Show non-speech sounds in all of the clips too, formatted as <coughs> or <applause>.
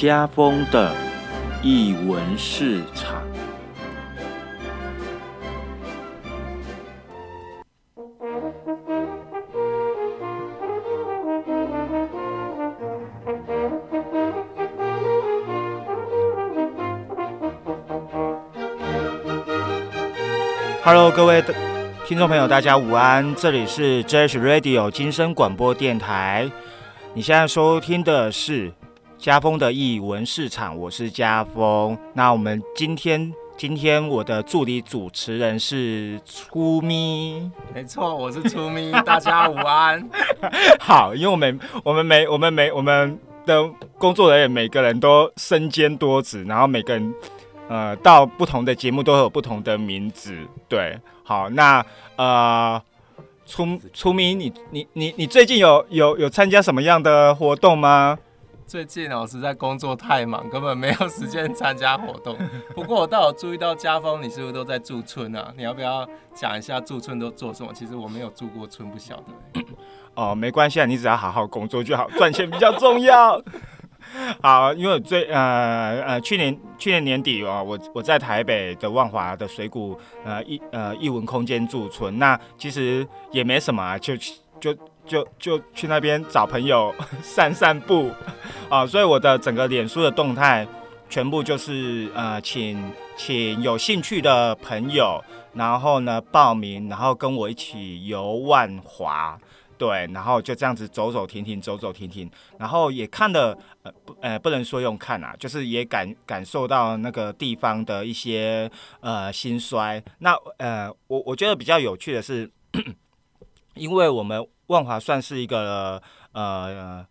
家风的译文市场。Hello，各位听众朋友，大家午安，这里是 Jazz Radio 金声广播电台。你现在收听的是家风的译文市场，我是家风。那我们今天，今天我的助理主持人是初咪，没错，我是初咪，<laughs> 大家午安。<laughs> 好，因为我们我们每我们每我们的工作人员每个人都身兼多职，然后每个人。呃，到不同的节目都有不同的名字，对，好，那呃，出出名，你你你你最近有有有参加什么样的活动吗？最近哦，实在工作太忙，根本没有时间参加活动。不过我倒有注意到家风，你是不是都在驻村啊？你要不要讲一下驻村都做什么？其实我没有驻过村，不晓得。<coughs> 哦，没关系啊，你只要好好工作就好，赚钱比较重要。好，因为最呃呃去年去年年底哦，我我在台北的万华的水谷呃一呃艺文空间驻村，那其实也没什么啊，就就就就去那边找朋友 <laughs> 散散步啊，所以我的整个脸书的动态全部就是呃请请有兴趣的朋友，然后呢报名，然后跟我一起游万华。对，然后就这样子走走停停，走走停停，然后也看了，呃不，呃不能说用看啊，就是也感感受到那个地方的一些呃兴衰。那呃，我我觉得比较有趣的是，因为我们万华算是一个呃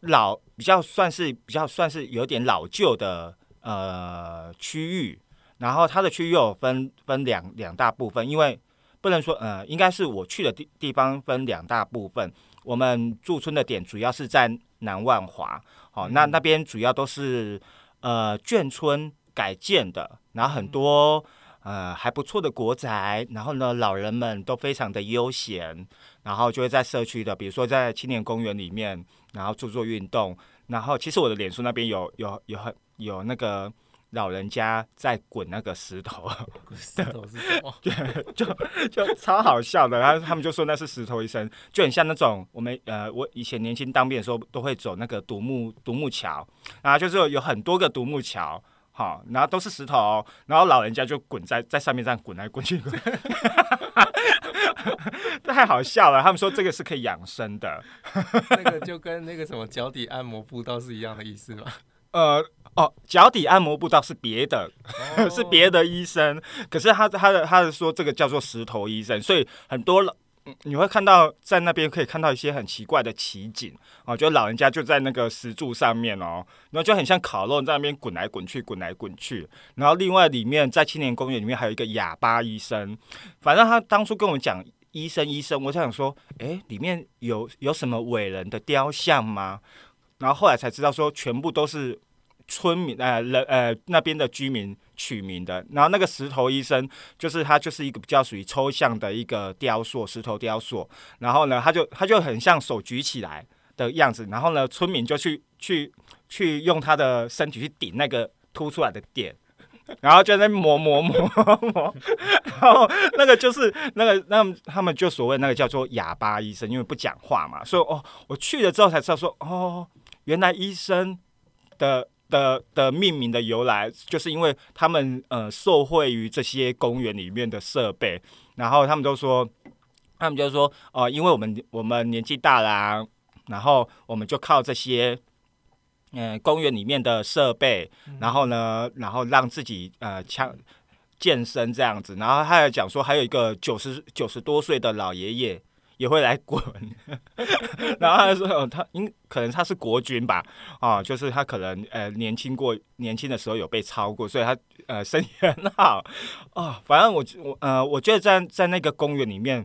老，比较算是比较算是有点老旧的呃区域，然后它的区域有分分两两大部分，因为。不能说，呃，应该是我去的地地方分两大部分。我们驻村的点主要是在南万华，好，那那边主要都是呃眷村改建的，然后很多呃还不错的国宅，然后呢老人们都非常的悠闲，然后就会在社区的，比如说在青年公园里面，然后做做运动。然后其实我的脸书那边有有有很有那个。老人家在滚那个石头，石头是什么？就就超好笑的，然后他们就说那是石头医生，就很像那种我们呃，我以前年轻当兵的时候都会走那个独木独木桥，然后就是有很多个独木桥，好，然后都是石头，然后老人家就滚在在上面这样滚来滚去，<laughs> 太好笑了。他们说这个是可以养生的，那个就跟那个什么脚底按摩步道是一样的意思吗？<laughs> 呃。哦，脚底按摩步道是别的，<laughs> 是别的医生。可是他他的他的说这个叫做石头医生，所以很多老你会看到在那边可以看到一些很奇怪的奇景哦，就老人家就在那个石柱上面哦，然后就很像烤肉在那边滚来滚去，滚来滚去。然后另外里面在青年公园里面还有一个哑巴医生，反正他当初跟我们讲医生医生，我就想说，哎，里面有有什么伟人的雕像吗？然后后来才知道说全部都是。村民呃人呃那边的居民取名的，然后那个石头医生就是他就是一个比较属于抽象的一个雕塑，石头雕塑。然后呢，他就他就很像手举起来的样子。然后呢，村民就去去去用他的身体去顶那个凸出来的点，然后就在磨磨磨磨。然后那个就是那个那他们就所谓那个叫做哑巴医生，因为不讲话嘛。所以哦，我去了之后才知道说哦，原来医生的。的的命名的由来，就是因为他们呃受惠于这些公园里面的设备，然后他们都说，他们就说哦，因为我们我们年纪大啦，然后我们就靠这些嗯公园里面的设备，然后呢，然后让自己呃强健身这样子，然后他还讲说，还有一个九十九十多岁的老爷爷。也会来滚，<laughs> 然后他说：“他应可能他是国军吧，啊，就是他可能呃年轻过，年轻的时候有被超过，所以他呃身体很好啊。反正我我呃我觉得在在那个公园里面，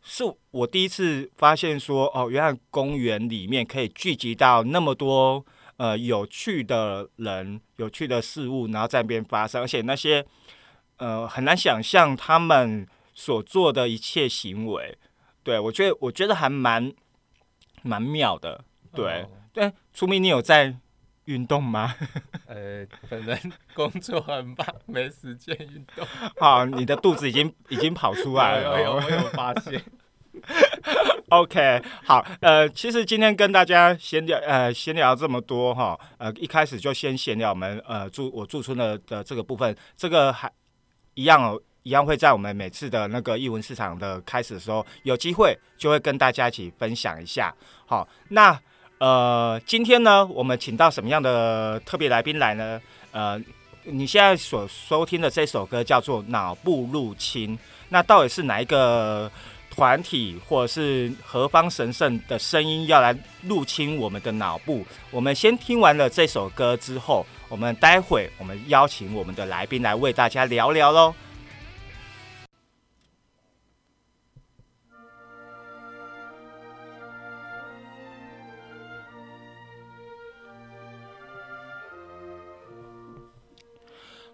是我第一次发现说哦，原来公园里面可以聚集到那么多呃有趣的人、有趣的事物，然后在那边发生，而且那些呃很难想象他们所做的一切行为。”对，我觉得我觉得还蛮蛮妙的，对对。出明，你有在运动吗？<laughs> 呃，本人工作很忙，没时间运动。好，你的肚子已经已经跑出来了。<laughs> 有有，我有发现。OK，好，呃，其实今天跟大家闲聊，呃，闲聊这么多哈，呃，一开始就先闲聊我们呃驻我驻村的的这个部分，这个还一样哦，一样会在我们每次的那个艺文市场的开始的时候，有机会就会跟大家一起分享一下。好，那呃，今天呢，我们请到什么样的特别来宾来呢？呃，你现在所收听的这首歌叫做《脑部入侵》，那到底是哪一个？团体或者是何方神圣的声音要来入侵我们的脑部。我们先听完了这首歌之后，我们待会我们邀请我们的来宾来为大家聊聊喽。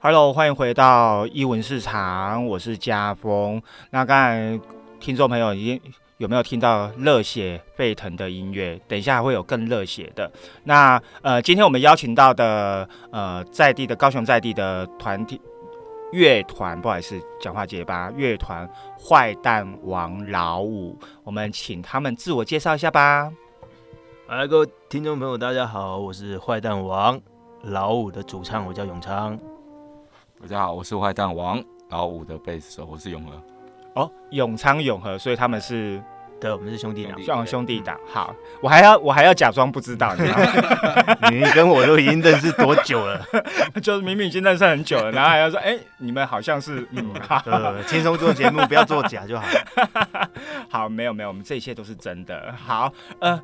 Hello，欢迎回到艺文市场，我是家峰。那刚才听众朋友已经有没有听到热血沸腾的音乐？等一下还会有更热血的。那呃，今天我们邀请到的呃在地的高雄在地的团体乐团，不好意思，讲话结巴，乐团坏蛋王老五，我们请他们自我介绍一下吧。来，各位听众朋友，大家好，我是坏蛋王老五的主唱，我叫永昌。大家好，我是坏蛋王老五的贝斯手，我是永和。哦，永昌永和，所以他们是对，我们是兄弟俩，像兄弟党。好，我还要我还要假装不知道，你知道吗？<laughs> 你跟我都已经认识多久了？<laughs> 就是明明已经认识很久了，然后还要说，哎、你们好像是嗯，好呃，轻松做节目，不要做假就好。<laughs> 好，没有没有，我们这一切都是真的。好，呃。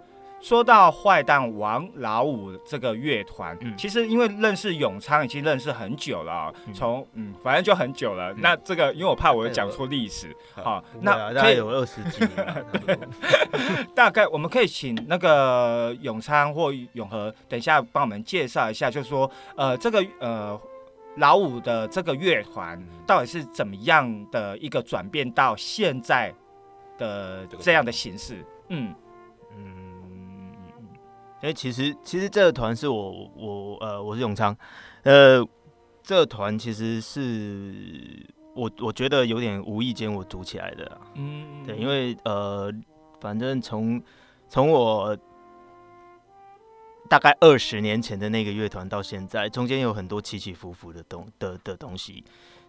说到坏蛋王老五这个乐团，嗯。其实因为认识永昌已经认识很久了从嗯反正就很久了。那这个因为我怕我会讲错历史，好、那大概有二十几年 <laughs> 大概我们可以请那个永昌或永和，等一下帮我们介绍一下，就是说，呃，这个呃老五的这个乐团到底是怎么样的一个转变到现在的这样的形式？嗯嗯，因为其实其实这个团是我我呃我是永昌，呃，这个团其实是我我觉得有点无意间我组起来的啊、嗯，对，因为呃，反正从从我大概二十年前的那个乐团到现在，中间有很多起起伏伏的东的的东西。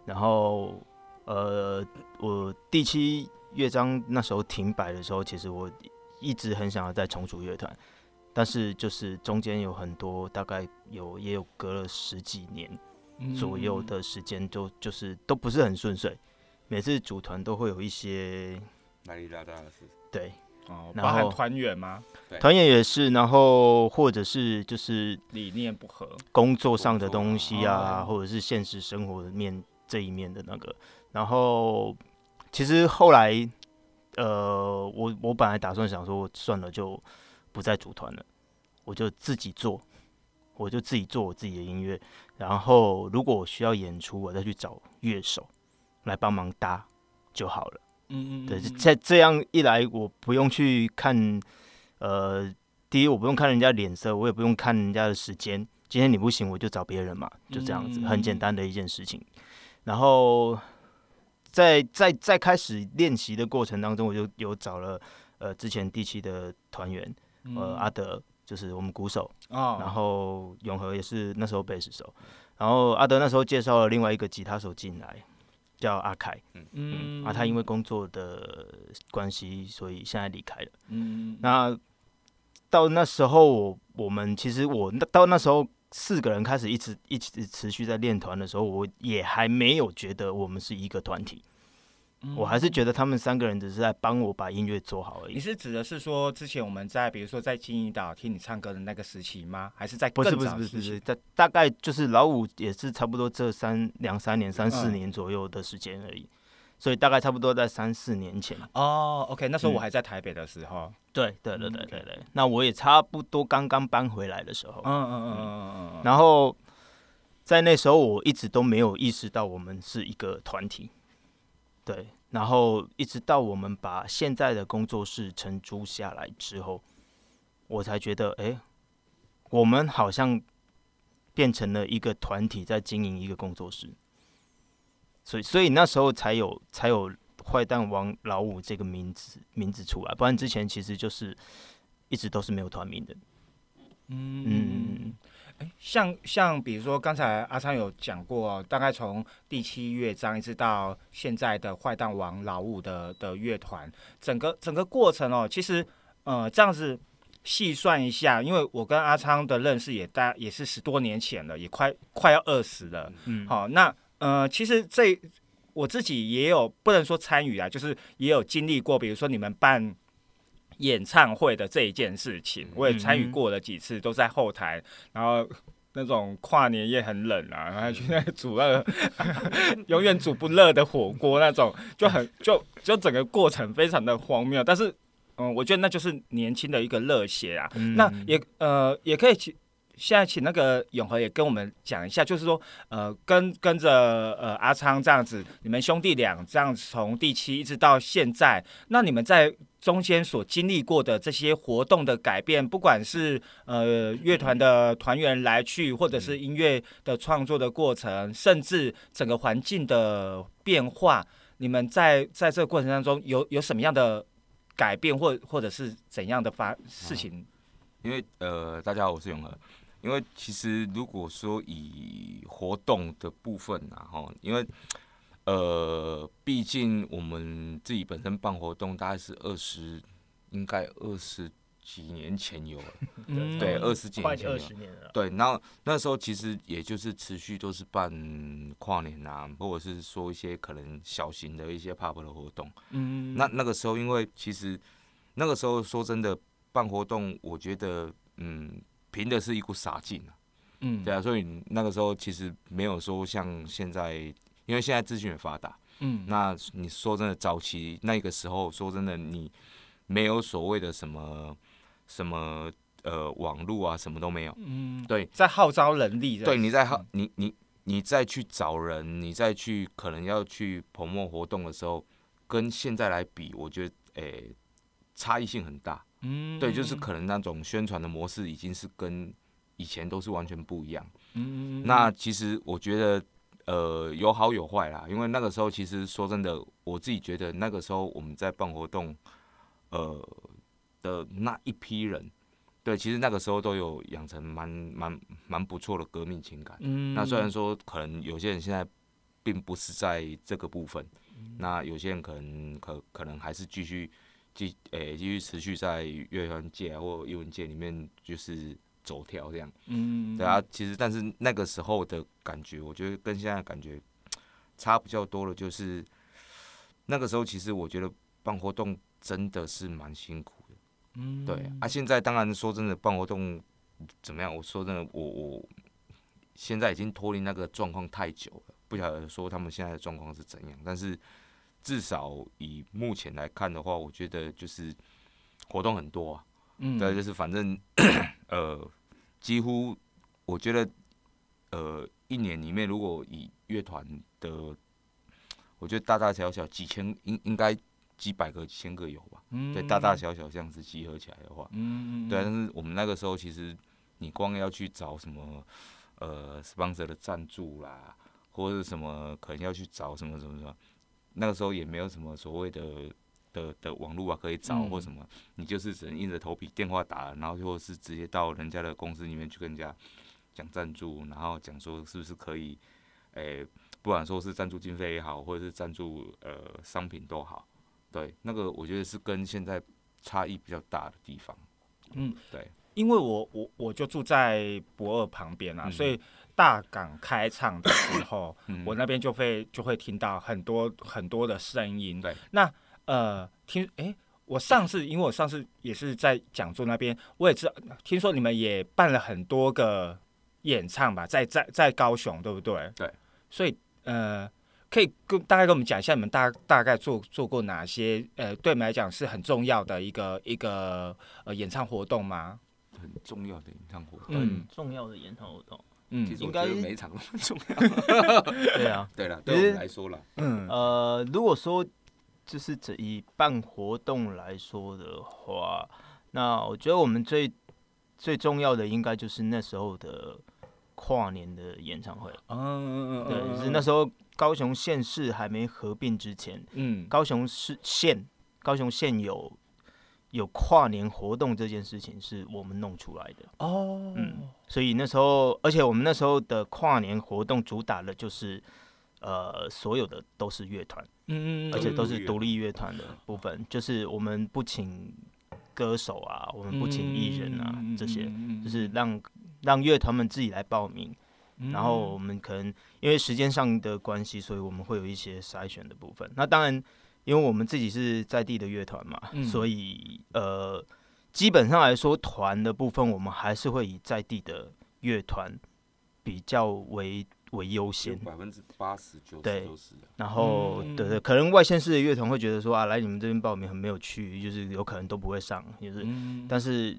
然后呃，我第七乐章那时候停摆的时候，其实我一直很想要再重组乐团，但是就是中间有很多，大概有也有隔了十几年嗯左右的时间，就就是都不是很顺遂。每次组团都会有一些哪里拉大的事？对哦，然后包含团员吗？对团员也是，然后或者是就是理念不合，工作上的东西啊，哦或者是现实生活的面这一面的那个。然后其实后来，呃，我我本来打算想说算了，就不再组团了，我就自己做，我就自己做我自己的音乐。然后如果我需要演出，我再去找乐手来帮忙搭就好了。嗯嗯对，在这样一来，我不用去看，呃，第一我不用看人家脸色，我也不用看人家的时间。今天你不行，我就找别人嘛，就这样子，很简单的一件事情。然后在在在开始练习的过程当中，我就有找了呃之前第七的团员，呃阿德，就是我们鼓手，然后永和也是那时候贝斯手，然后阿德那时候介绍了另外一个吉他手进来，叫阿凯。嗯嗯啊，他因为工作的关系，所以现在离开了。嗯那到那时候我，我们其实我那到那时候四个人开始一直一直持续在练团的时候，我也还没有觉得我们是一个团体，我还是觉得他们三个人只是在帮我把音乐做好而已。你是指的是说，之前我们在比如说在金银岛听你唱歌的那个时期吗？还是在不是不是不是不是，早的时期？大大概就是老五也是差不多这三两三年、三四嗯年左右的时间而已，所以大概差不多在三四年前。哦，OK，那时候我嗯还在台北的时候，对对对嗯对对对，那我也差不多刚刚搬回来的时候。嗯嗯嗯嗯嗯嗯，然后在那时候，我一直都没有意识到我们是一个团体，对。然后一直到我们把现在的工作室承租下来之后，我才觉得，哎，我们好像变成了一个团体在经营一个工作室，所以所以那时候才有才有坏蛋王老五这个名字名字出来，不然之前其实就是一直都是没有团名的。嗯，像像比如说刚才阿昌有讲过，大概从第七乐章一直到现在的坏蛋王老五的的乐团，整个整个过程哦，其实呃这样子细算一下，因为我跟阿昌的认识也大也是十多年前了，也快快要二十了。嗯，好，那呃其实这我自己也有不能说参与啊，就是也有经历过，比如说你们办。演唱会的这一件事情，我也参与过了几次，都在后台，然后那种跨年夜很冷啊，然后去那煮那个 <laughs> 永远煮不热的火锅，那种就很就就整个过程非常的荒谬，但是嗯，我觉得那就是年轻的一个热血啊，那也呃也可以请现在请那个永和也跟我们讲一下，就是说呃跟跟着呃阿昌这样子，你们兄弟俩这样从第七一直到现在，那你们在。中间所经历过的这些活动的改变，不管是呃乐团的团员来去，或者是音乐的创作的过程，甚至整个环境的变化，你们在在这个过程当中有有什么样的改变，或或者是怎样的发事情？因为呃，大家好，我是永和。因为其实如果说以活动的部分啊，哈，因为。呃，毕竟我们自己本身办活动，大概是二十，应该二十几年前有了，对，二十几年前有。对，那那时候其实也就是持续都是办跨年啊，或者是说一些可能小型的一些 pub 的活动。嗯。那那个时候，因为其实那个时候说真的办活动，我觉得嗯，凭的是一股傻劲啊。嗯。对啊，所以那个时候其实没有说像现在。因为现在资讯也发达，嗯，那你说真的，早期那个时候，说真的，你没有所谓的什么什么呃网络啊，什么都没有，嗯，对，在号召人力，对，你在号你你你再去找人，你再去可能要去捧墨活动的时候，跟现在来比，我觉得诶差异性很大，嗯，对，就是可能那种宣传的模式已经是跟以前都是完全不一样，嗯，那其实我觉得。呃，有好有坏啦，因为那个时候其实说真的，我自己觉得那个时候我们在办活动，呃的那一批人，对，其实那个时候都有养成蛮蛮蛮不错的革命情感。嗯。那虽然说可能有些人现在并不是在这个部分，那有些人可能可可能还是继续继诶继续持续在乐团界或英文界里面就是。走跳这样，嗯，对啊，其实但是那个时候的感觉，我觉得跟现在感觉差比较多的，就是那个时候其实我觉得办活动真的是蛮辛苦的，嗯，对啊，现在当然说真的办活动怎么样？我说真的，我我现在已经脱离那个状况太久了，不晓得说他们现在的状况是怎样，但是至少以目前来看的话，我觉得就是活动很多啊，嗯，对，就是反正 <coughs> 呃。几乎，我觉得，呃，一年里面如果以乐团的，我觉得大大小小几千，应应该几百个、几千个有吧？嗯，对，大大小小这样子集合起来的话，嗯嗯，对。但是我们那个时候其实，你光要去找什么，呃，sponsor 的赞助啦，或者是什么，可能要去找什么什么什么，那个时候也没有什么所谓的。的的网络啊，可以找或什么，你就是只能硬着头皮电话打，然后或是直接到人家的公司里面去跟人家讲赞助，然后讲说是不是可以，诶，不管说是赞助经费也好，或者是赞助呃商品都好，对，那个我觉得是跟现在差异比较大的地方。嗯，对，因为我我我就住在博尔旁边啊，所以大港开唱的时候，我那边就会就会听到很多很多的声音。对，那。呃，听，哎，我上次，因为我上次也是在讲座那边，我也知道，听说你们也办了很多个演唱吧，在在在高雄，对不对？对。所以，呃，可以跟大概跟我们讲一下，你们大大概做做过哪些，呃，对你们来讲是很重要的一个一个呃演唱活动吗？很重要的演唱活动，嗯，重要的演唱活动，嗯，应该每场都很重要。<laughs> 对啊，<laughs> 对了，对我们来说了，嗯，呃，如果说。就是这以办活动来说的话，那我觉得我们最最重要的应该就是那时候的跨年的演唱会。嗯嗯嗯，对，是那时候高雄县市还没合并之前，嗯高雄市县高雄县有有跨年活动这件事情是我们弄出来的。哦，嗯，所以那时候，而且我们那时候的跨年活动主打的就是，呃，所有的都是乐团，嗯嗯，而且都是独立乐团。的部分，就是我们不请歌手啊，我们不请艺人啊，这些，嗯就是让让乐团们自己来报名，嗯。然后我们可能因为时间上的关系，所以我们会有一些筛选的部分。那当然，因为我们自己是在地的乐团嘛，嗯。所以呃，基本上来说，团的部分我们还是会以在地的乐团比较为为优先。百分之八十九对十都是的。然后，嗯对对，可能外县市的乐团会觉得说啊，来你们这边报名很没有趣，就是有可能都不会上，就是，嗯，但是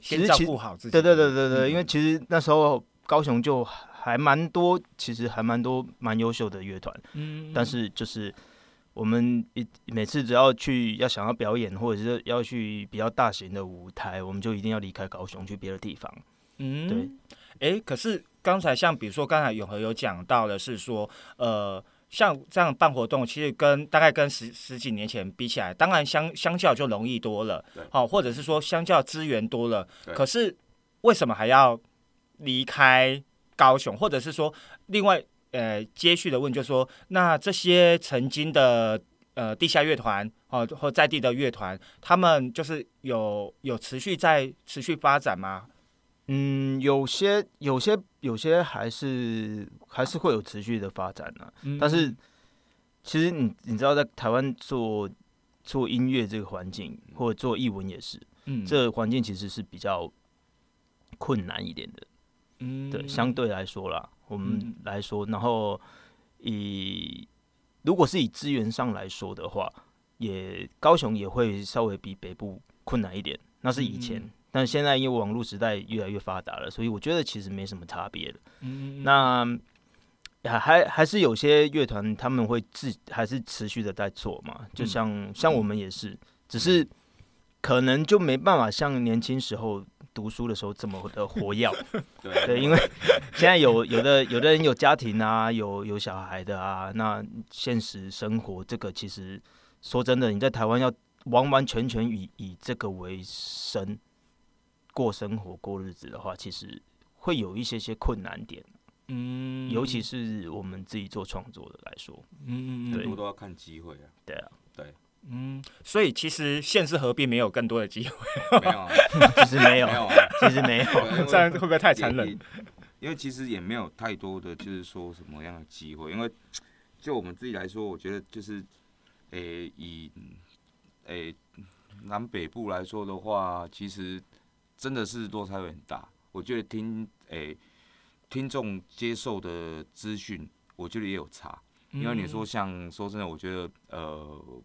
其先照实其顾好自己，对对对对对，嗯。因为其实那时候高雄就还蛮多，其实还蛮多蛮优秀的乐团，嗯，但是就是我们一每次只要去要想要表演，或者是要去比较大型的舞台，我们就一定要离开高雄去别的地方。嗯，对，哎，可是刚才像比如说刚才永和有讲到的是说，呃，像这样办活动，其实跟大概跟十十几年前比起来，当然相相较就容易多了对，好、或者是说相较资源多了，可是为什么还要离开高雄，或者是说另外呃接续的问，就是说那这些曾经的呃地下乐团哦或在地的乐团，他们就是有有持续在持续发展吗？嗯，有些有些有些还是还是会有持续的发展呢、嗯。但是其实你你知道，在台湾做做音乐这个环境，或者做译文也是，嗯。这个环境其实是比较困难一点的。嗯。对，相对来说啦，我们嗯。来说，然后以如果是以资源上来说的话，也高雄也会稍微比北部困难一点，那是以前，嗯但现在因为网络时代越来越发达了，所以我觉得其实没什么差别的。嗯那还还还是有些乐团他们会自还是持续的在做嘛，就嗯像、像我们也是，只是可能就没办法像年轻时候读书的时候这么的活跃。<laughs> 对对，因为现在有有的有的人有家庭啊，有有小孩的啊，那现实生活这个其实说真的，你在台湾要完完全全以以这个为生过生活过日子的话，其实会有一些些困难点，嗯。尤其是我们自己做创作的来说，嗯很多都要看机会啊。对啊，对。嗯，所以其实县市合并没有更多的机会，没有啊，<laughs> 其实没有没，有啊，<laughs> 其实没有，这样会不会太残忍？因为其实也没有太多的，就是说什么样的机会。因为就我们自己来说，我觉得就是，诶、以诶、南北部来说的话，其实真的是落差会很大。我觉得听诶、听众接受的资讯，我觉得也有差。因为你说像说真的，我觉得呃，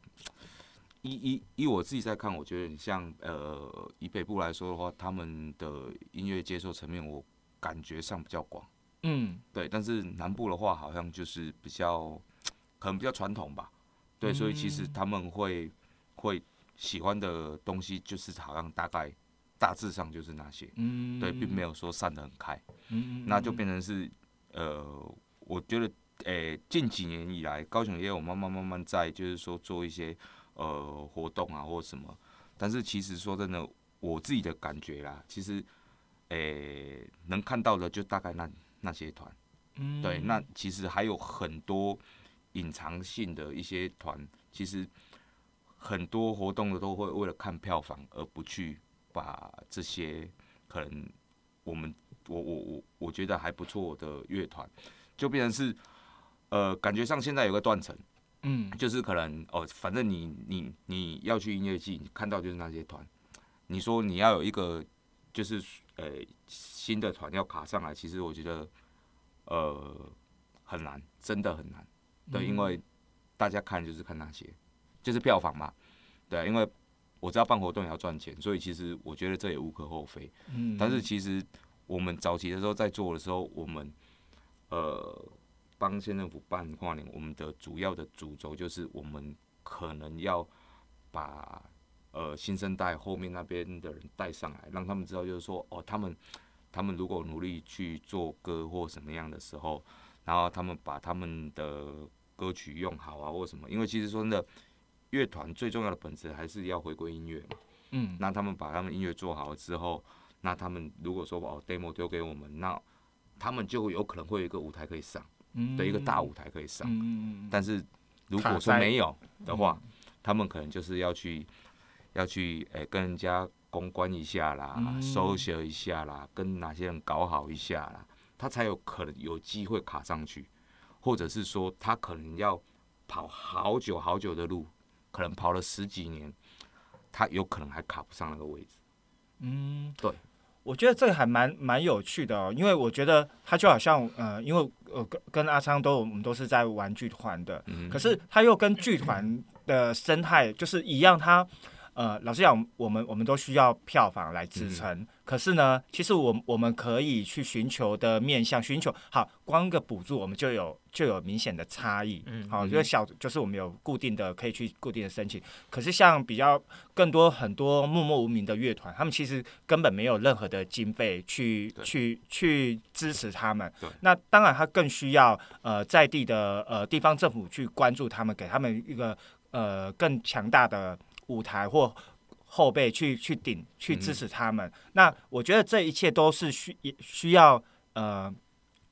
依依依我自己在看，我觉得你像呃以北部来说的话，他们的音乐接受层面，我感觉上比较广，嗯对。但是南部的话，好像就是比较可能比较传统吧，对。所以其实他们会会喜欢的东西，就是好像大概大致上就是那些，嗯。对，并没有说散得很开。嗯那就变成是呃，我觉得诶、近几年以来，高雄也有慢慢慢慢在就是说做一些呃活动啊或什么，但是其实说真的，我自己的感觉啦，其实诶、能看到的就大概那那些团，嗯。对，那其实还有很多隐藏性的一些团，其实很多活动的都会为了看票房而不去把这些可能我们我我我我觉得还不错的乐团，就变成是呃感觉上现在有个断层，嗯就是可能哦，反正你你你要去音乐季，你看到就是那些团，你说你要有一个就是呃新的团要卡上来，其实我觉得呃很难，真的很难。对，因为大家看就是看那些，就是票房嘛。对，因为我知道办活动也要赚钱，所以其实我觉得这也无可厚非。嗯但是其实我们早期的时候在做的时候，我们呃帮县政府办跨年，我们的主要的主轴就是我们可能要把呃新生代后面那边的人带上来，让他们知道，就是说哦，他们他们如果努力去做歌或什么样的时候，然后他们把他们的歌曲用好啊，或什么，因为其实说真的，乐团最重要的本质还是要回归音乐嘛。嗯。那他们把他们音乐做好了之后，那他们如果说把 demo 丢给我们，那他们就有可能会有一个舞台可以上，的一个大舞台可以上。嗯但是如果说没有的话，他们可能就是要去要去诶跟人家公关一下啦，收拾一下啦，跟哪些人搞好一下啦，他才有可能有机会卡上去，或者是说他可能要跑好久好久的路，可能跑了十几年，他有可能还卡不上那个位置。嗯，对。我觉得这个还蛮蛮有趣的哦，因为我觉得他就好像呃，因为呃跟跟阿昌都我们都是在玩剧团的，可是他又跟剧团的生态就是一样，他。呃，老实讲，我们我们都需要票房来支撑。可是呢，其实我我们可以去寻求的面向，寻求好，光个补助我们就有就有明显的差异。嗯，好，因为小就是我们有固定的可以去固定的申请。可是像比较更多很多默默无名的乐团，他们其实根本没有任何的经费去去去支持他们。那当然他更需要呃在地的呃地方政府去关注他们，给他们一个呃更强大的。舞台或后辈去去顶去支持他们，那我觉得这一切都是需需要呃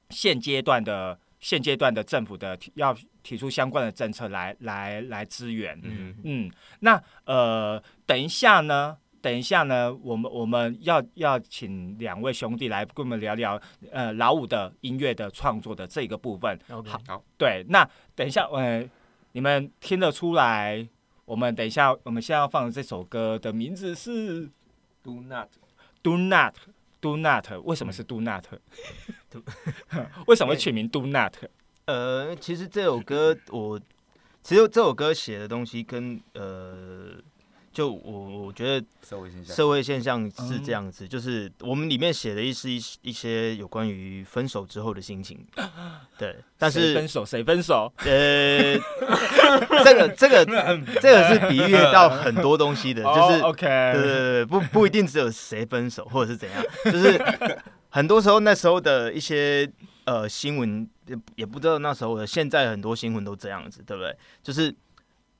现阶段的现阶段的政府的要提出相关的政策来来来支援。嗯嗯，那呃等一下呢，等一下呢，我们我们要要请两位兄弟来跟我们聊聊呃老五的音乐的创作的这个部分。好，对，那等一下呃你们听得出来？我们等一下，我们现在要放的这首歌的名字是《Do Not》，Do Not，Do Not，为什么是 Do Not？<laughs> 为什么会取名 Do Not？呃，其实这首歌我，其实这首歌写的东西跟呃。就我我觉得社会现象社会现象是这样子，就是我们里面写的一是一一些有关于分手之后的心情，<laughs> 对，但是分手谁分手？呃，这个这个 <laughs> 这个是比喻到很多东西的，就是 OK，对对对，不不一定只有谁分手或者是怎样，<laughs> 就是很多时候那时候的一些呃新闻也也不知道那时候的，现在很多新闻都这样子，对不对？就是。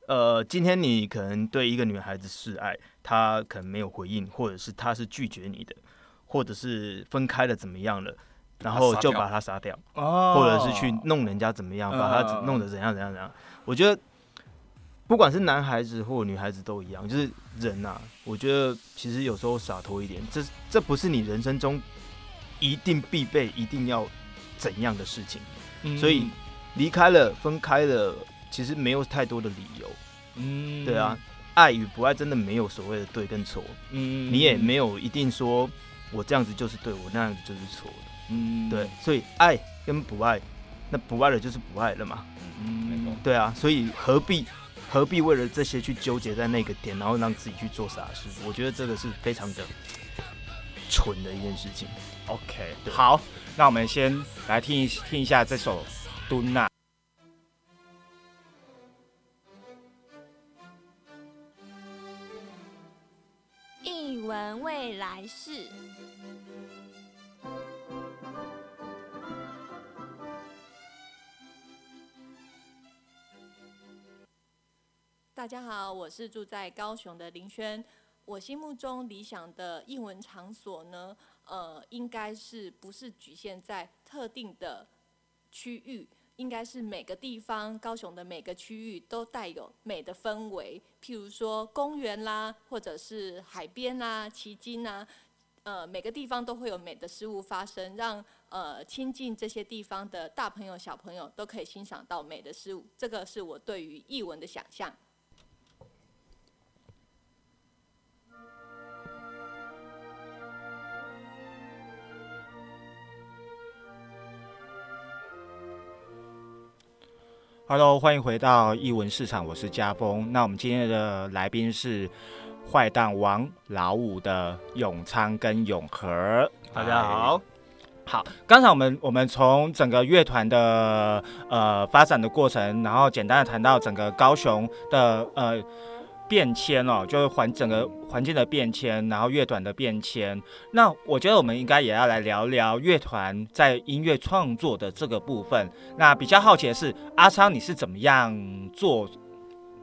呃，今天你可能对一个女孩子示爱，她可能没有回应，或者是她是拒绝你的，或者是分开了怎么样了，然后就把她杀掉，或者是去弄人家怎么样，把她弄得怎样怎样怎样。我觉得不管是男孩子或女孩子都一样，就是人呐，我觉得其实有时候洒脱一点，这这不是你人生中一定必备、一定要怎样的事情，所以离开了，分开了。其实没有太多的理由，嗯，对啊，爱与不爱真的没有所谓的对跟错，嗯，你也没有一定说我这样子就是对，我那样子就是错的，嗯，对，所以爱跟不爱，那不爱了就是不爱了嘛，嗯，没错，对啊，所以何必何必为了这些去纠结在那个点，然后让自己去做傻事？我觉得这个是非常的蠢的一件事情。OK，好，那我们先来听一听一下这首《Do 译文》。未来事。大家好，我是住在高雄的林轩。我心目中理想的译文场所呢，呃，应该是不是局限在特定的区域。应该是每个地方，高雄的每个区域都带有美的氛围，譬如说公园啦，或者是海边啦、奇经呐，呃，每个地方都会有美的事物发生，让呃亲近这些地方的大朋友、小朋友都可以欣赏到美的事物。这个是我对于译文的想象。Hello，欢迎回到译文市场，我是家峰。那我们今天的来宾是坏蛋王老五的永昌跟永和，大家好。好，刚才我们我们从整个乐团的呃发展的过程，然后简单的谈到整个高雄的呃变迁哦，就是环整个环境的变迁，然后乐团的变迁。那我觉得我们应该也要来聊聊乐团在音乐创作的这个部分。那比较好奇的是，阿昌你是怎么样做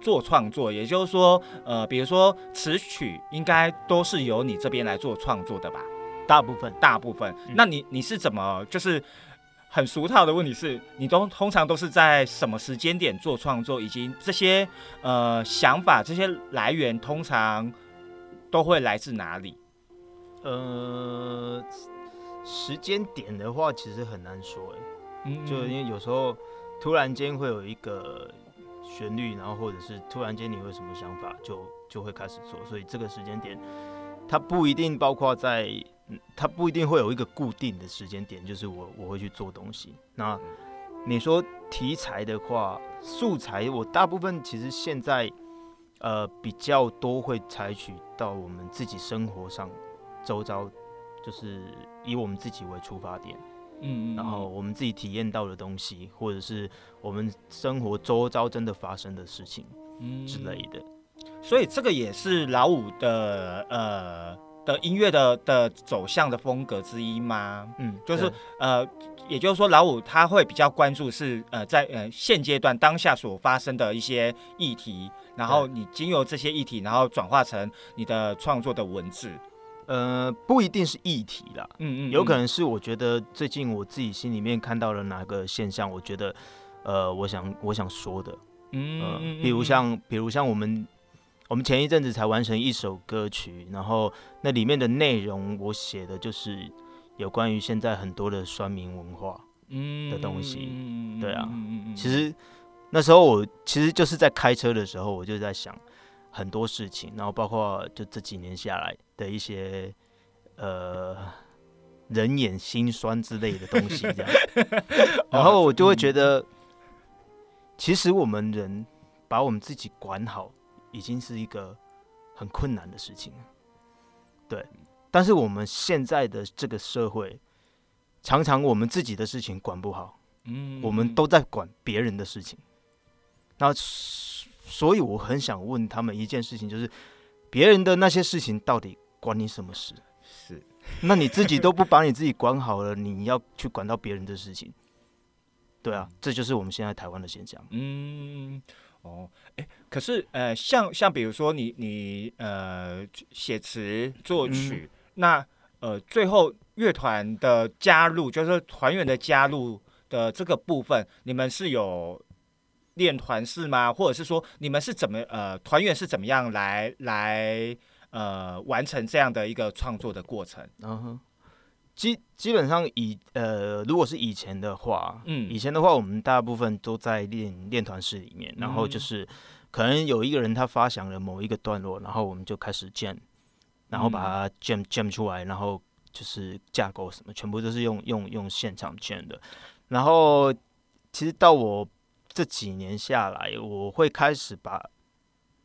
做创作？也就是说，呃，比如说词曲应该都是由你这边来做创作的吧？大部分，大部分。那你你是怎么就是？很俗套的问题是，你都通常都是在什么时间点做创作，以及这些呃想法、这些来源通常都会来自哪里？呃，时间点的话，其实很难说，哎，就因为有时候突然间会有一个旋律，然后或者是突然间你有什么想法，就就会开始做，所以这个时间点它不一定包括在。它不一定会有一个固定的时间点，就是我我会去做东西。那你说题材的话，素材我大部分其实现在呃比较多会采取到我们自己生活上周遭，就是以我们自己为出发点，嗯，然后我们自己体验到的东西，或者是我们生活周遭真的发生的事情，嗯之类的。所以这个也是老五的呃。的音乐的的走向的风格之一吗？嗯，就是呃，也就是说，老五他会比较关注是呃，在呃现阶段当下所发生的一些议题，然后你经由这些议题，然后转化成你的创作的文字。呃，不一定是议题啦，嗯嗯，有可能是我觉得最近我自己心里面看到了哪个现象，我觉得呃，我想我想说的，嗯，比如像比如像我们。我们前一阵子才完成一首歌曲，然后那里面的内容我写的就是有关于现在很多的酸民文化的东西。对啊，其实那时候我其实就是在开车的时候，我就在想很多事情，然后包括就这几年下来的一些呃人眼心酸之类的东西，这样，<laughs> 然后我就会觉得，其实我们人把我们自己管好。已经是一个很困难的事情，对。但是我们现在的这个社会，常常我们自己的事情管不好，嗯，我们都在管别人的事情。那所以我很想问他们一件事情，就是别人的那些事情到底关你什么事？是，那你自己都不把你自己管好了，你要去管到别人的事情？对啊，这就是我们现在台湾的现象。嗯。哦，哎，可是呃，像像比如说你你呃写词作曲，那呃最后乐团的加入，就是团员的加入的这个部分，你们是有练团式吗？或者是说你们是怎么呃团员是怎么样来来呃完成这样的一个创作的过程？嗯哼。基基本上以呃，如果是以前的话，嗯，以前的话，我们大部分都在练练团室里面，然后就是可能有一个人他发想了某一个段落，然后我们就开始 jam，然后把它 jam jam 出来，然后就是架构什么，全部都是用用用现场 jam 的。然后其实到我这几年下来，我会开始把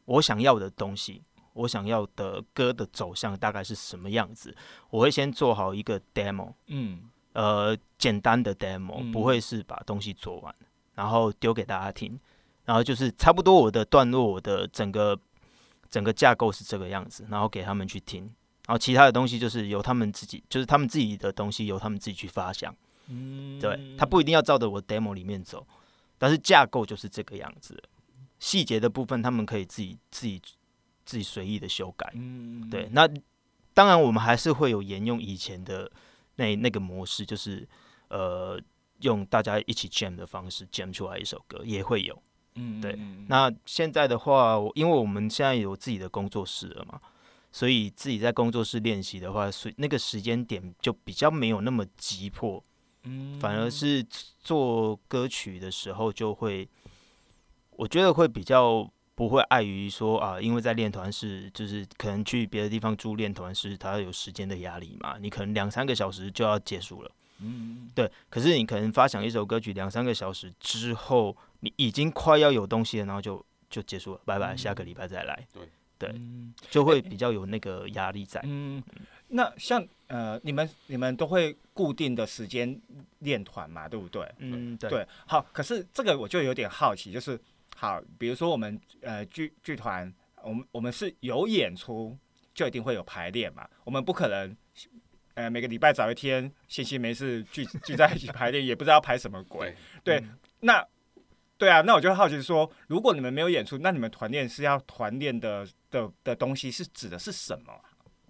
我想要的东西。我想要的歌的走向大概是什么样子？我会先做好一个 demo，嗯，呃，简单的 demo，不会是把东西做完，然后丢给大家听，然后就是差不多我的段落，我的整个整个架构是这个样子，然后给他们去听，然后其他的东西就是由他们自己，就是他们自己的东西由他们自己去发想，嗯，对他不一定要照着我 demo 里面走，但是架构就是这个样子，细节的部分他们可以自己自己。自己随意的修改，嗯，对，那当然我们还是会有沿用以前的那那个模式，就是呃用大家一起 jam 的方式 jam 出来一首歌也会有，嗯，对。那现在的话，因为我们现在有自己的工作室了嘛，所以自己在工作室练习的话，所以那个时间点就比较没有那么急迫，嗯，反而是做歌曲的时候就会，我觉得会比较。不会碍于说啊，因为在练团是就是可能去别的地方住练团是他有时间的压力嘛，你可能两三个小时就要结束了，嗯，对。可是你可能发想一首歌曲两三个小时之后，你已经快要有东西了，然后就就结束了，拜拜，下个礼拜再来，对对，就会比较有那个压力在。嗯，那像呃，你们你们都会固定的时间练团嘛，对不对？嗯，对。好，可是这个我就有点好奇，就是。好，比如说我们呃剧剧团，我们我们是有演出，就一定会有排练嘛，我们不可能。呃，每个礼拜找一天，闲闲没事聚聚在一起排练，也不知道排什么 <laughs> 鬼。对，那对啊，那我就好奇说，如果你们没有演出，那你们团练是要团练的的的东西是指的是什么？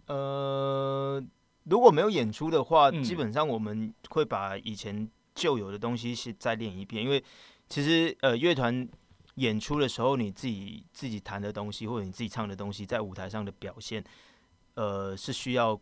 呃，如果没有演出的话，基本上我们会把以前旧有的东西是再练一遍，因为其实呃，乐团演出的时候，你自己自己弹的东西或者你自己唱的东西，在舞台上的表现，呃，是需要。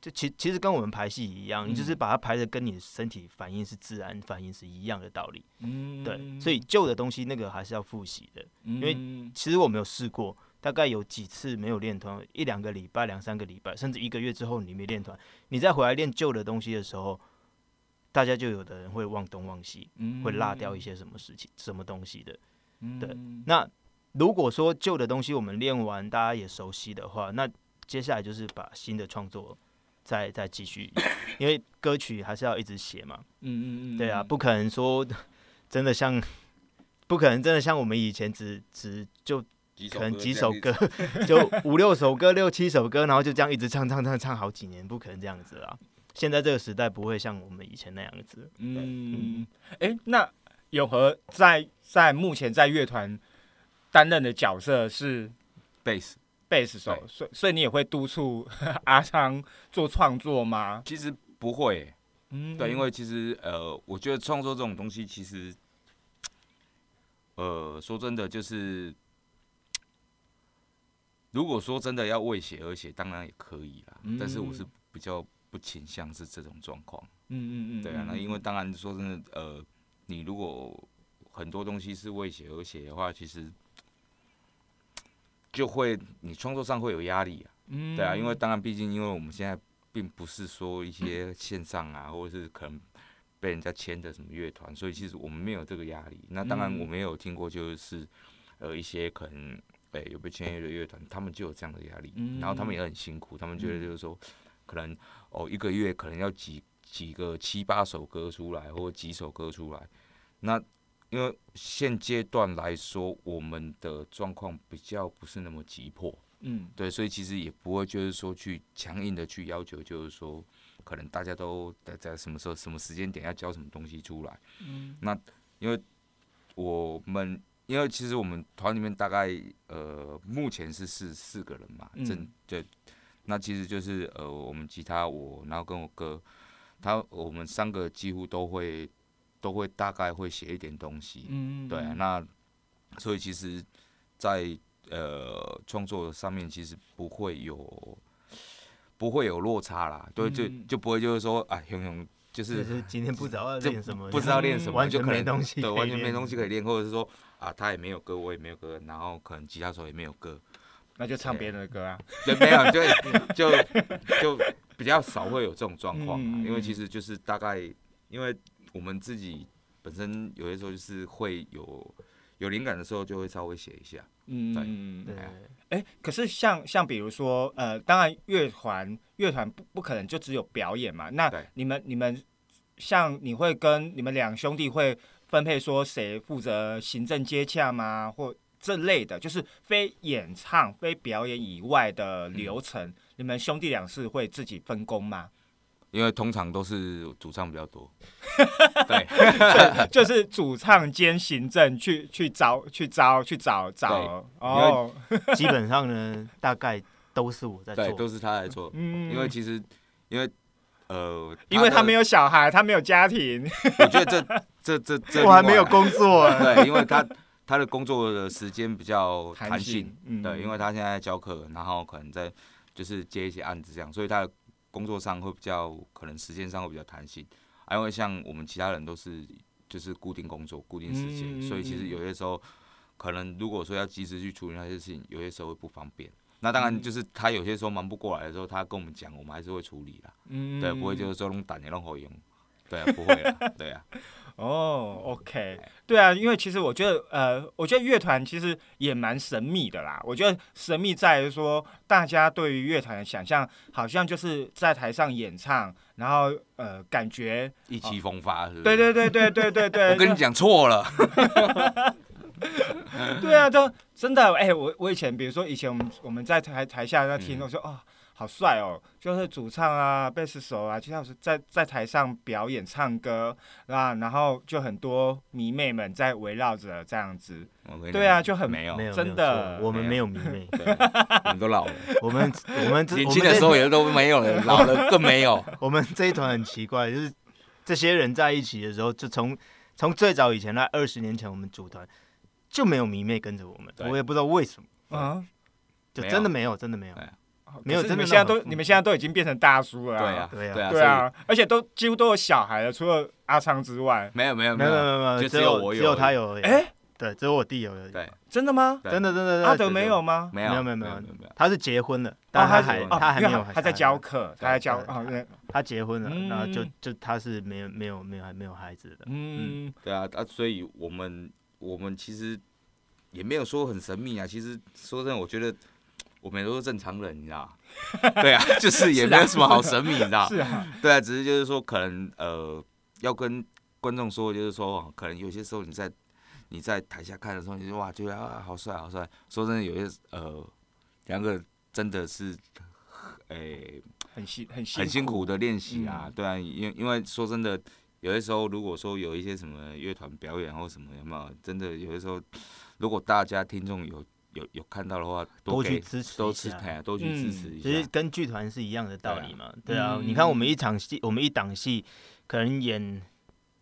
就其其实跟我们排戏一样，你就是把它排的跟你的身体反应是自然反应是一样的道理。嗯，对，所以旧的东西那个还是要复习的，因为其实我没有试过，大概有几次没有练团，一两个礼拜、两三个礼拜，甚至一个月之后你没练团，你再回来练旧的东西的时候，大家就有的人会忘东忘西，会落掉一些什么事情、什么东西的。对，那如果说旧的东西我们练完，大家也熟悉的话，那接下来就是把新的创作。再再继续，<coughs> 因为歌曲还是要一直写嘛。嗯嗯嗯。对啊，不可能说真的像，不可能真的像我们以前只只就可能几首歌，就五六首歌、六七首歌，然后就这样一直唱唱唱唱好几年，不可能这样子啊。现在这个时代不会像我们以前那样子。嗯。哎，那永和在在目前在乐团担任的角色是贝斯。贝斯手，所以所以你也会督促 <laughs> 阿昌做创作吗？其实不会，嗯，对，因为其实呃，我觉得创作这种东西，其实，呃，说真的，就是如果说真的要为写而写，当然也可以啦，但是我是比较不倾向是这种状况，嗯嗯嗯，对啊，那因为当然说真的，呃，你如果很多东西是为写而写的话，其实。<tsk> 就会你创作上会有压力啊，嗯，对啊，因为当然毕竟因为我们现在并不是说一些 <laughs> 线上啊，或者是可能被人家签的什么乐团，所以其实我们没有这个压力。那当然我们也有听过，就是呃一些可能哎有被签约的乐团，他们就有这样的压力，然后他们也很辛苦，他们觉得就是说可能哦一个月可能要几几个七八首歌出来，或几首歌出来，那。因为现阶段来说，我们的状况比较不是那么急迫，嗯，对，所以其实也不会就是说去强硬的去要求，就是说可能大家都在在什么时候、什么时间点要交什么东西出来，嗯，那因为我们因为其实我们团里面大概呃目前是四四个人嘛，正对，那其实就是呃我们吉他我，然后跟我哥，他我们三个几乎都会。都会大概会写一点东西，嗯，对，那所以其实，在呃创作上面其实不会有不会有落差啦，对，就就不会就是说啊，熊熊就是今天不知道练什么，不知道练什么，完全没东西，对，完全没东西可以练，或者是说啊，他也没有歌，我也没有歌，然后可能吉他手也没有歌，那就唱别人的歌啊，对，没有，就就 <laughs> 就比较少会有这种状况，因为其实就是大概因为。我们自己本身有些时候就是会有有灵感的时候，就会稍微写一下。嗯，对，哎，可是像像比如说，呃，当然乐团乐团不不可能就只有表演嘛。那你们你们像你会跟你们两兄弟会分配说谁负责行政接洽吗？或这类的，就是非演唱非表演以外的流程，你们兄弟俩是会自己分工吗？因为通常都是主唱比较多，<laughs> 对，<laughs> 就是主唱兼行政去去招去招去找找哦，<laughs> 基本上呢，大概都是我在做，都是他在做，嗯，因为其实因为呃，因为他没有小孩，他没有家庭，我觉得这这这这我还没有工作，对，因为他他的工作的时间比较弹性，对，因为他现在教课，然后可能在就是接一些案子这样，所以他的。工作上会比较可能时间上会比较弹性，因为像我们其他人都是就是固定工作、固定时间，所以其实有些时候可能如果说要及时去处理那些事情，有些时候会不方便。那当然就是他有些时候忙不过来的时候，他跟我们讲，我们还是会处理的，对，不会就是说弄胆也弄好用，对啊，不会啊，对啊。<laughs> 哦，OK，对啊，因为其实我觉得，呃，我觉得乐团其实也蛮神秘的啦。我觉得神秘在于说，大家对于乐团的想象，好像就是在台上演唱，然后呃，感觉意气风发，是？对对对对对对对。我跟你讲错了。<laughs> 对啊，都真的哎、我我以前比如说以前我们我们在台台下在听，嗯我说哦。好帅哦！就是主唱啊、贝斯手啊，就像是在在台上表演唱歌啊，然后就很多迷妹们在围绕着这样子。对啊就很没有没有真的我们没没有迷妹，我们都老了，<laughs> 我们我们 <laughs> 年轻的时候也都没有了，<laughs> 老了更没有。我们这一团很奇怪，就是这些人在一起的时候，就从从最早以前那二十年前，我们组团就没有迷妹跟着我们，我也不知道为什么，啊，就真的没有，真的没有对。没有真的现在都你们现在都已经变成大叔了、对啊，对啊。对啊，对啊，而且都几乎都有小孩了，除了阿昌之外。没有没有没有。没有没有，就只只有我有只有他有而已。哎、对，只有我弟有而已。对，真的吗？真的真的，阿德没有吗？没有没有没有没有没有，他是结婚了，哦，但他还他还没有他在教课，他在教对哦，对。他结婚了，嗯。然后就就他是没有没有没有还没有孩子的。嗯，对啊啊，所以我们我们其实也没有说很神秘啊。其实说真的，我觉得我们都是正常人，你知道？<laughs> 对啊，就是也没有什么好神秘，你知道？是啊，对啊，只是就是说，可能呃，要跟观众说，就是说，可能有些时候你在你在台下看的时候，你就哇，觉得啊，好帅，好帅。说真的，有些呃，两个真的是，诶、很辛很辛很辛苦的练习啊，嗯对啊，因因为说真的，有些时候如果说有一些什么乐团表演或什么，有没有？真的有些时候，如果大家听众有有有看到的话，多去支持多一下支哎，多去支持一下其实。跟剧团是一样的道理嘛，对啊，嗯你看我们一场戏，我们一档戏可能演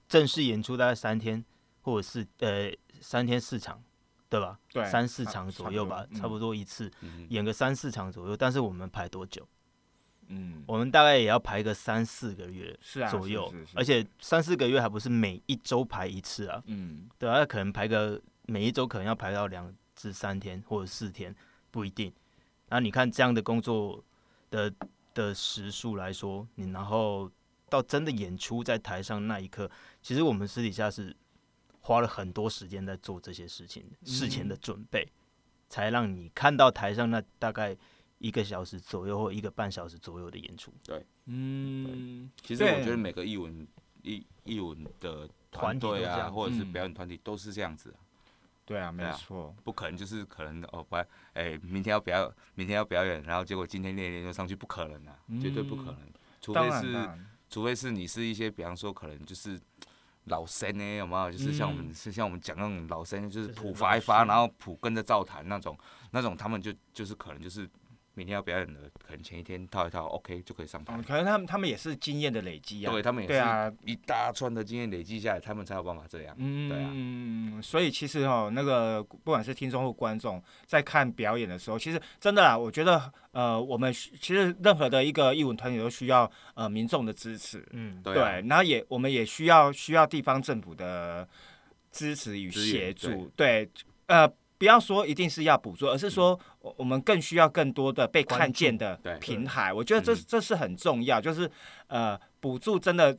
正式演出大概三天，或者是呃三天四场，对吧？对三四场左右吧，差不多，一次，嗯演个三四场左右。但是我们排多久？嗯，我们大概也要排个三四个月是啊，左右而且三四个月还不是每一周排一次啊，嗯，对啊，可能排个每一周可能要排到两至三天或者四天，不一定。然后你看这样的工作的的时数来说，你然后到真的演出在台上那一刻，其实我们私底下是花了很多时间在做这些事情，事前的准备，才让你看到台上那大概一个小时左右或一个半小时左右的演出。对嗯，其实我觉得每个艺文艺艺文的团团体啊，或者是嗯表演团体都是这样子啊、对啊，没错。不可能就是可能哦，不然哎，明天要表明天要表演，然后结果今天练一练就上去，不可能啊，绝对不可能。除非是除非是你是一些，比方说可能就是老生呢，有没有？就是像我们、嗯。是像我们讲那种老生，就是就是谱发一发，然后谱跟着照弹那种，那种他们就就是可能就是明天要表演的，可能前一天套一套，OK 就可以上台。哦，可能他们他们也是经验的累积啊，对他们也是对啊，一大串的经验累积下来，他们才有办法这样。嗯对啊嗯，所以其实哦，那个不管是听众或观众在看表演的时候，其实真的啊，我觉得呃，我们其实任何的一个艺文团体都需要呃民众的支持，嗯，对啊然后也我们也需要需要地方政府的支持与协助，对，呃。不要说一定是要补助，而是说我我们更需要更多的被看见的平台。我觉得这嗯这是很重要，就是呃，补助真的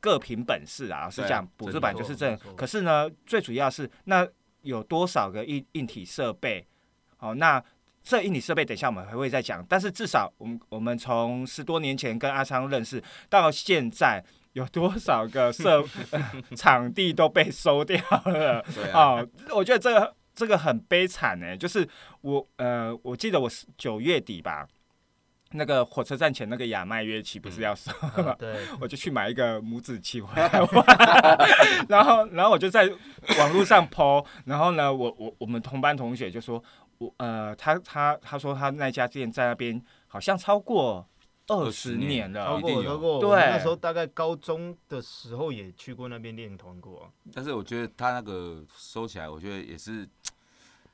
各凭本事啊，是对啊讲补助版就是这样。可是呢，最主要是那有多少个硬硬体设备？哦，那这硬体设备等一下我们还会再讲。但是至少我们我们从十多年前跟阿昌认识到现在。有多少个设、<laughs> 呃场地都被收掉了？对啊，哦，我觉得这个这个很悲惨哎，就是我呃，我记得我是九月底吧，那个火车站前那个亚麦乐器不是要收，啊对，我就去买一个拇指器回来玩，<laughs> 然后然后我就在网络上 po，然后呢，我我我们同班同学就说，我呃，他他他说他那家店在那边好像超过二十年年了。超过超过，对。那时候大概高中的时候也去过那边练团过。啊。但是我觉得他那个收起来，我觉得也是，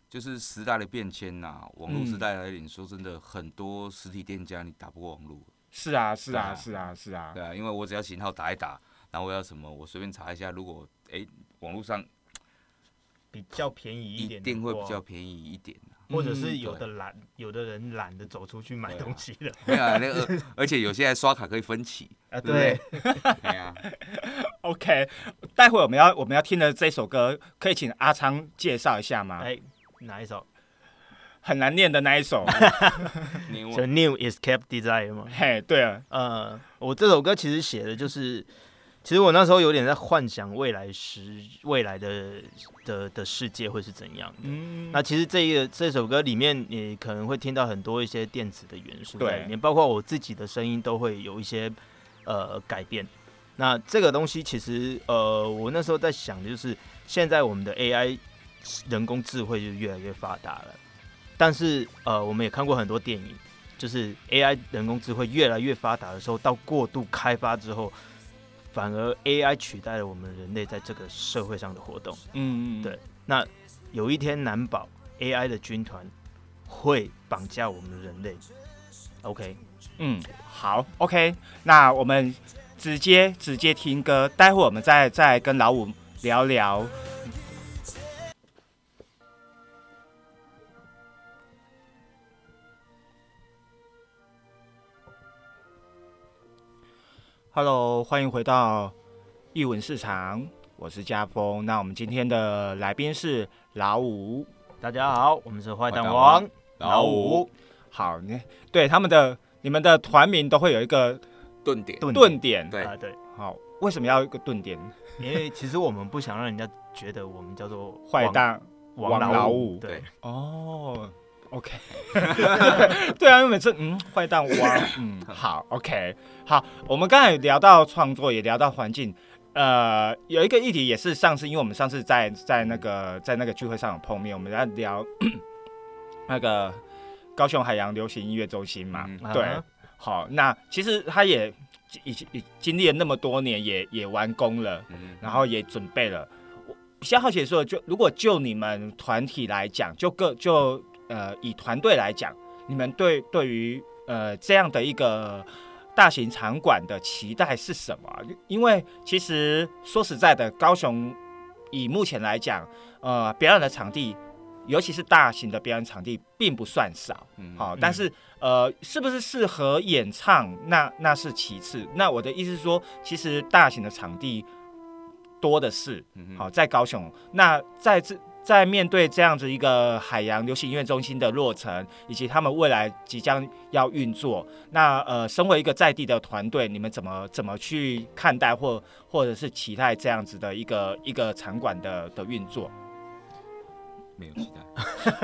就是时代的变迁呐、网络时嗯代来临。说真的，很多实体店家你打不过网络，是啊是啊啊是啊是啊对，啊，因为我只要型号打一打，然后我要什么，我随便查一下，如果哎、网络上比较便宜一一点一定会比较便宜一点、啊。或者是嗯有的懒，有的人懒得走出去买东西的没有、啊，那个而且有些还刷卡可以分期，啊。对不对？对啊，OK，待会我们要我们要听的这首歌，可以请阿昌介绍一下吗？哎，哪一首？很难念的那一首。<laughs> 你我就 New is kept Desire 吗？嘿，对啊，呃，我这首歌其实写的就是，其实我那时候有点在幻想未来时未来的的的世界会是怎样的。嗯，那其实这一个这首歌里面，你可能会听到很多一些电子的元素在里面，包括我自己的声音都会有一些呃改变。那这个东西其实呃，我那时候在想的就是，现在我们的 AI 人工智慧就越来越发达了，但是呃，我们也看过很多电影，就是 AI 人工智慧越来越发达的时候，到过度开发之后。反而 AI 取代了我们人类在这个社会上的活动。嗯嗯，对。那有一天难保 AI 的军团会绑架我们的人类。OK，嗯，好，OK。那我们直接直接听歌，待会我们再再跟老五聊聊。Hello，欢迎回到译文市场，我是家峰。那我们今天的来宾是老五，大家好，我们是坏蛋王老五。好，你对他们的你们的团名都会有一个顿点，顿点，对对。好，为什么要一个顿点？因为其实我们不想让人家觉得我们叫做坏蛋王老五，对。哦。OK，<laughs> 对啊，因为每次嗯，坏蛋王，嗯，好，OK，好，我们刚才聊到创作，也聊到环境，呃，有一个议题也是上次，因为我们上次在在那个在那个聚会上有碰面，我们在聊 <clears throat> 那个高雄海洋流行音乐中心嘛，对，好，那其实他也已经经历了那么多年，也也完工了，然后也准备了。比较好奇说，就如果就你们团体来讲，就各就。呃，以团队来讲，你们对对于呃这样的一个大型场馆的期待是什么？因为其实说实在的，高雄以目前来讲，呃，表演的场地，尤其是大型的表演场地，并不算少。好，但是呃，是不是适合演唱？那那是其次。那我的意思是说，其实大型的场地多的是。好，在高雄，那在这。在面对这样子一个海洋流行音乐中心的落成，以及他们未来即将要运作，那呃，身为一个在地的团队，你们怎么怎么去看待或或者是期待这样子的一个一个场馆的的运作？没有期待，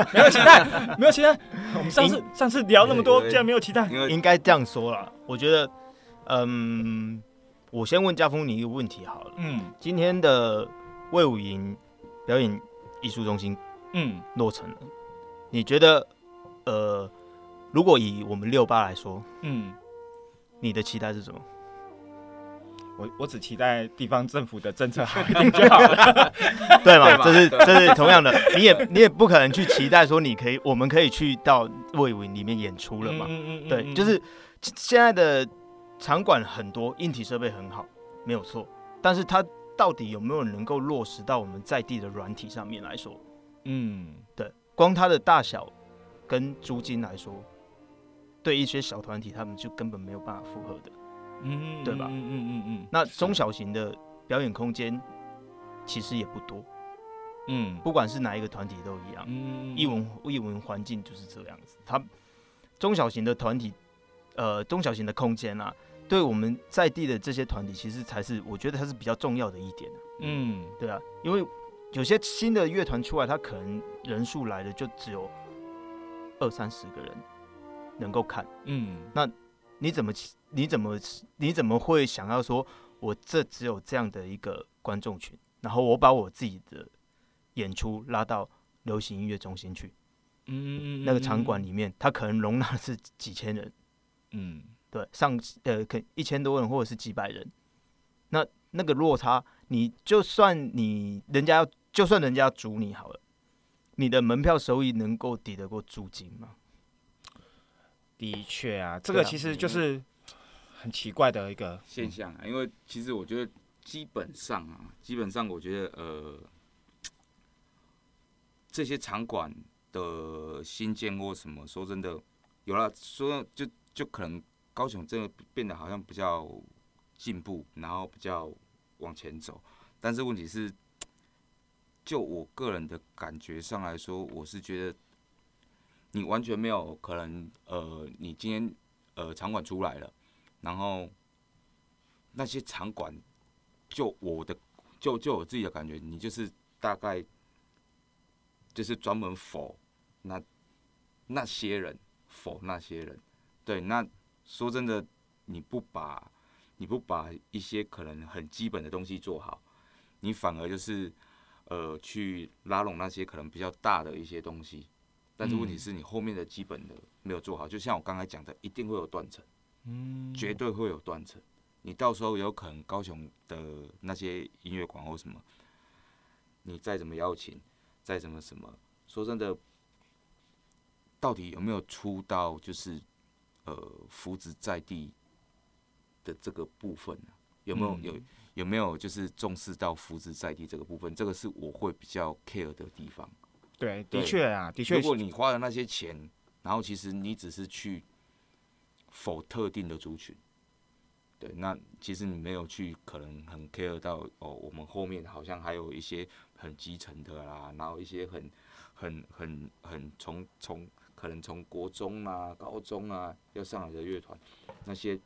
<laughs> 没有期待，没有期待。我们上次上次聊那么多，竟然没有期待。应该这样说了，我觉得，嗯，我先问家峰你一个问题好了。嗯，今天的魏武营表演。艺术中心，嗯，落成了。你觉得，呃，如果以我们六八来说，嗯，你的期待是什么？我我只期待地方政府的政策好 <laughs> 一点就好了，<laughs> 对吗？这是这是同样的，你也你也不可能去期待说你可以，我们可以去到魏武里面演出了嘛？嗯嗯嗯，对，就是现在的场馆很多，硬体设备很好，没有错，但是它。到底有没有能够落实到我们在地的软体上面来说？嗯，对，光它的大小跟租金来说，对一些小团体他们就根本没有办法负荷的，嗯，对吧？嗯嗯嗯嗯。那中小型的表演空间其实也不多，嗯，不管是哪一个团体都一样，嗯，艺文艺文环境就是这样子，它中小型的团体，呃，中小型的空间啊。对我们在地的这些团体，其实才是我觉得它是比较重要的一点嗯，对啊，因为有些新的乐团出来，他可能人数来的就只有二三十个人能够看。嗯，那你怎么你怎么你怎么会想要说，我这只有这样的一个观众群，然后我把我自己的演出拉到流行音乐中心去？嗯，那个场馆里面，它可能容纳是几千人。嗯。对，上呃，可一千多人或者是几百人，那那个落差，你就算你人家要，就算人家要租你好了，你的门票收益能够抵得过租金吗？的确啊，这个其实就是很奇怪的一个现象啊。因为其实我觉得，基本上啊，基本上我觉得呃，这些场馆的新建或什么，说真的，有了说就就可能。高雄真的变得好像比较进步，然后比较往前走，但是问题是，就我个人的感觉上来说，我是觉得你完全没有可能，呃，你今天呃场馆出来了，然后那些场馆就我的就就我自己的感觉，你就是大概就是专门否那那些人否那些人，对，那说真的，你不把你不把一些可能很基本的东西做好，你反而就是呃去拉拢那些可能比较大的一些东西，但是问题是你后面的基本的没有做好，就像我刚才讲的，一定会有断层，嗯，绝对会有断层。你到时候有可能高雄的那些音乐馆或什么，你再怎么邀请，再怎么什么，说真的，到底有没有出到就是呃扶植在地的这个部分呢？有没有有有没有就是重视到扶植在地这个部分？这个是我会比较 care 的地方。对，的确啊，的确。如果你花了那些钱，然后其实你只是去否特定的族群。对，那其实你没有去，可能很 care 到哦，我们后面好像还有一些很基层的啦，然后一些很、很、很、很从从可能从国中啊、高中啊要上来的乐团，那些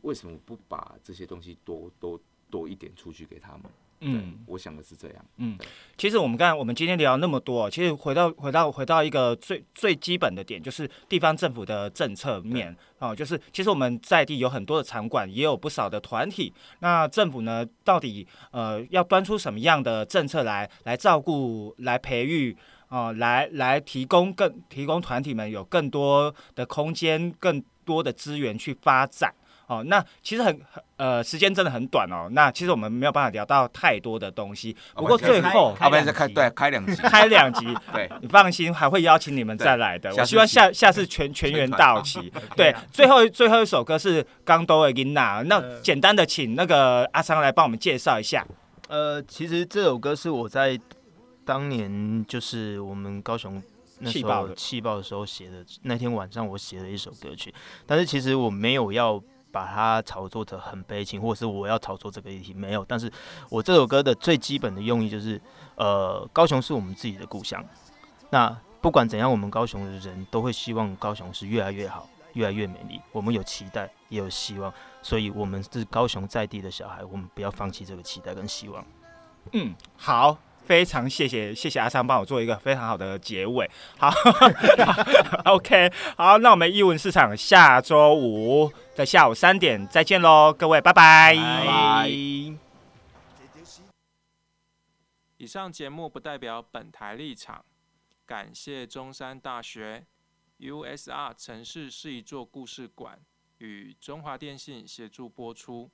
为什么不把这些东西多多多一点出去给他们？嗯，我想的是这样。嗯，其实我们刚才我们今天聊那么多，其实回到回到回到一个最最基本的点，就是地方政府的政策面哦，就是其实我们在地有很多的场馆，也有不少的团体。那政府呢，到底呃要端出什么样的政策来来照顾、来培育哦，来来提供更提供团体们有更多的空间、更多的资源去发展。哦，那其实很很呃，时间真的很短哦。那其实我们没有办法聊到太多的东西。不过最后，要不然再开对开两集，<laughs> 开两集。对，你放心，还会邀请你们再来的。我希望下下次全全员到 <laughs> 齐。<laughs> 对，最后最后一首歌是《刚多尔金娜》，那简单的请那个阿桑来帮我们介绍一下。呃，其实这首歌是我在当年就是我们高雄那时候气爆的时候写的，那天晚上我写了一首歌曲。但是其实我没有要。把它炒作的很悲情，或者是我要炒作这个议题没有，但是我这首歌的最基本的用意就是，呃，高雄是我们自己的故乡，那不管怎样，我们高雄的人都会希望高雄是越来越好，越来越美丽。我们有期待，也有希望，所以我们是高雄在地的小孩，我们不要放弃这个期待跟希望。嗯，好。非常谢谢谢谢阿昌帮我做一个非常好的结尾，好，<laughs> OK，好，那我们艺文市场下周五的下午三点再见喽，各位拜拜。以上节目不代表本台立场，感谢中山大学 USR 城市是一座故事馆与中华电信协助播出。